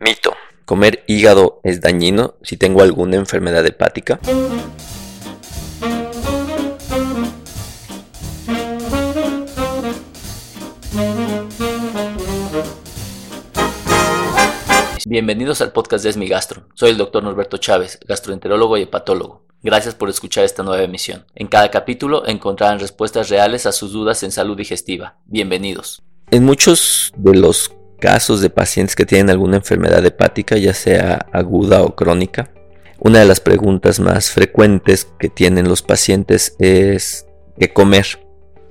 Mito. ¿Comer hígado es dañino si tengo alguna enfermedad hepática? Bienvenidos al podcast de Esmi Gastro. Soy el doctor Norberto Chávez, gastroenterólogo y hepatólogo. Gracias por escuchar esta nueva emisión. En cada capítulo encontrarán respuestas reales a sus dudas en salud digestiva. Bienvenidos. En muchos de los casos de pacientes que tienen alguna enfermedad hepática, ya sea aguda o crónica, una de las preguntas más frecuentes que tienen los pacientes es qué comer.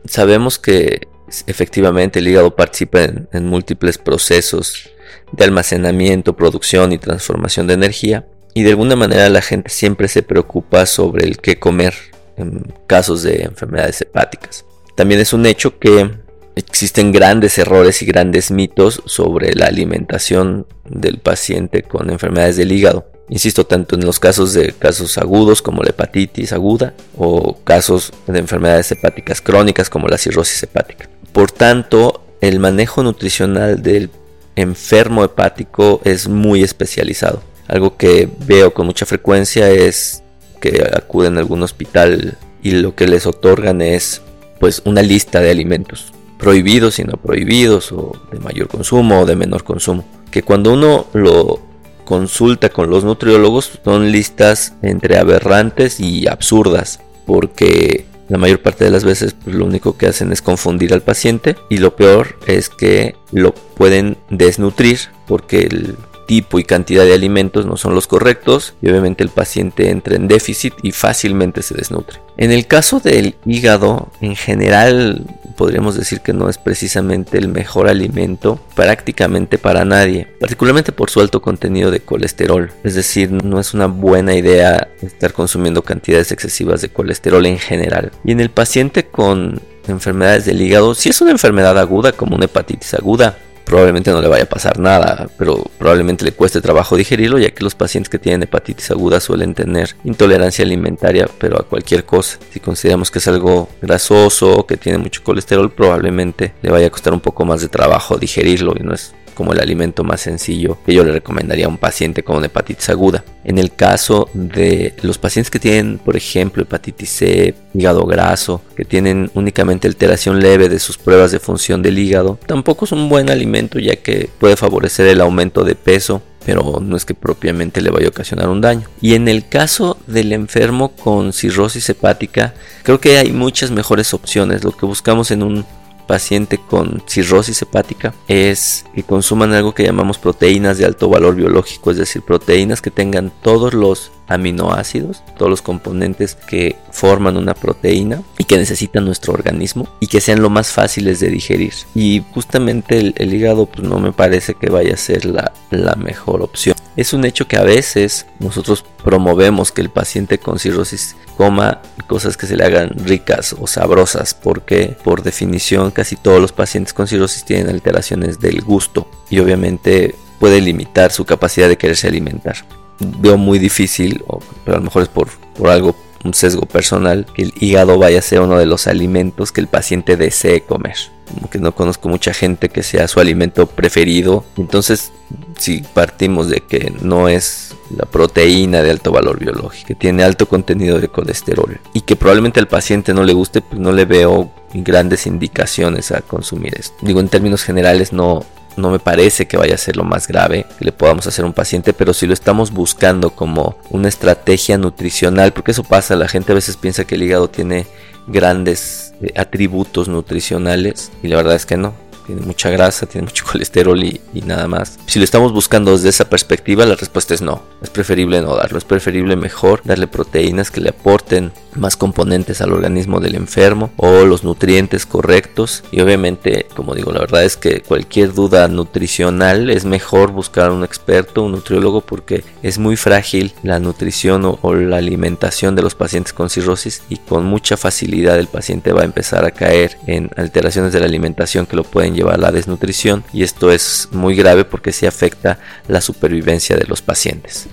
Sabemos que efectivamente el hígado participa en, en múltiples procesos de almacenamiento, producción y transformación de energía, y de alguna manera la gente siempre se preocupa sobre el qué comer en casos de enfermedades hepáticas. También es un hecho que existen grandes errores y grandes mitos sobre la alimentación del paciente con enfermedades del hígado. Insisto, tanto en los casos de casos agudos como la hepatitis aguda o casos de enfermedades hepáticas crónicas como la cirrosis hepática. Por tanto, el manejo nutricional del enfermo hepático es muy especializado. Algo que veo con mucha frecuencia es que acuden a algún hospital y lo que les otorgan es pues una lista de alimentos prohibidos y no prohibidos o de mayor consumo o de menor consumo. Que cuando uno lo consulta con los nutriólogos son listas entre aberrantes y absurdas porque la mayor parte de las veces pues, lo único que hacen es confundir al paciente y lo peor es que lo pueden desnutrir porque el tipo y cantidad de alimentos no son los correctos y obviamente el paciente entra en déficit y fácilmente se desnutre. En el caso del hígado, en general podríamos decir que no es precisamente el mejor alimento prácticamente para nadie, particularmente por su alto contenido de colesterol. Es decir, no es una buena idea estar consumiendo cantidades excesivas de colesterol en general. Y en el paciente con enfermedades del hígado, si es una enfermedad aguda como una hepatitis aguda, probablemente no le vaya a pasar nada, pero probablemente le cueste trabajo digerirlo, ya que los pacientes que tienen hepatitis aguda suelen tener intolerancia alimentaria, pero a cualquier cosa. Si consideramos que es algo grasoso que tiene mucho colesterol, probablemente le vaya a costar un poco más de trabajo digerirlo y no es como el alimento más sencillo que yo le recomendaría a un paciente con hepatitis aguda. En el caso de los pacientes que tienen, por ejemplo, hepatitis C, hígado graso, que tienen únicamente alteración leve de sus pruebas de función del hígado, tampoco es un buen alimento ya que puede favorecer el aumento de peso pero no es que propiamente le vaya a ocasionar un daño. Y en el caso del enfermo con cirrosis hepática, creo que hay muchas mejores opciones. Lo que buscamos en un paciente con cirrosis hepática es que consuman algo que llamamos proteínas de alto valor biológico, es decir, proteínas que tengan todos los aminoácidos, todos los componentes que forman una proteína y que necesita nuestro organismo y que sean lo más fáciles de digerir. Y justamente el, hígado pues, no me parece que vaya a ser la, la mejor opción. Es un hecho que a veces nosotros promovemos que el paciente con cirrosis coma cosas que se le hagan ricas o sabrosas porque por definición casi todos los pacientes con cirrosis tienen alteraciones del gusto y obviamente puede limitar su capacidad de quererse alimentar veo muy difícil, o, pero a lo mejor es por, por algo, un sesgo personal, que el hígado vaya a ser uno de los alimentos que el paciente desee comer. Como que no conozco mucha gente que sea su alimento preferido. Entonces, si partimos de que no es la proteína de alto valor biológico, que tiene alto contenido de colesterol y que probablemente al paciente no le guste, pues no le veo grandes indicaciones a consumir esto. Digo, en términos generales no, no me parece que vaya a ser lo más grave que le podamos hacer a un paciente, pero si lo estamos buscando como una estrategia nutricional, porque eso pasa, la gente a veces piensa que el hígado tiene grandes eh, atributos nutricionales y la verdad es que no tiene mucha grasa, tiene mucho colesterol y, nada más. Si lo estamos buscando desde esa perspectiva, la respuesta es no. Es preferible no darlo, es preferible mejor darle proteínas que le aporten más componentes al organismo del enfermo o los nutrientes correctos. Y obviamente, como digo, la verdad es que cualquier duda nutricional es mejor buscar a un experto, un nutriólogo, porque es muy frágil la nutrición o, o la alimentación de los pacientes con cirrosis y con mucha facilidad el paciente va a empezar a caer en alteraciones de la alimentación que lo pueden llevar a la desnutrición y esto es muy grave porque se afecta la supervivencia de los pacientes.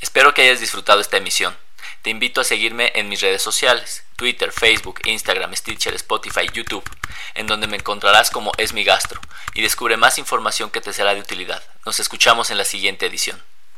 Espero que hayas disfrutado esta emisión. Te invito a seguirme en mis redes sociales. Twitter, Facebook, Instagram, Stitcher, Spotify, YouTube, en donde me encontrarás como Es mi gastro y descubre más información que te será de utilidad. Nos escuchamos en la siguiente edición.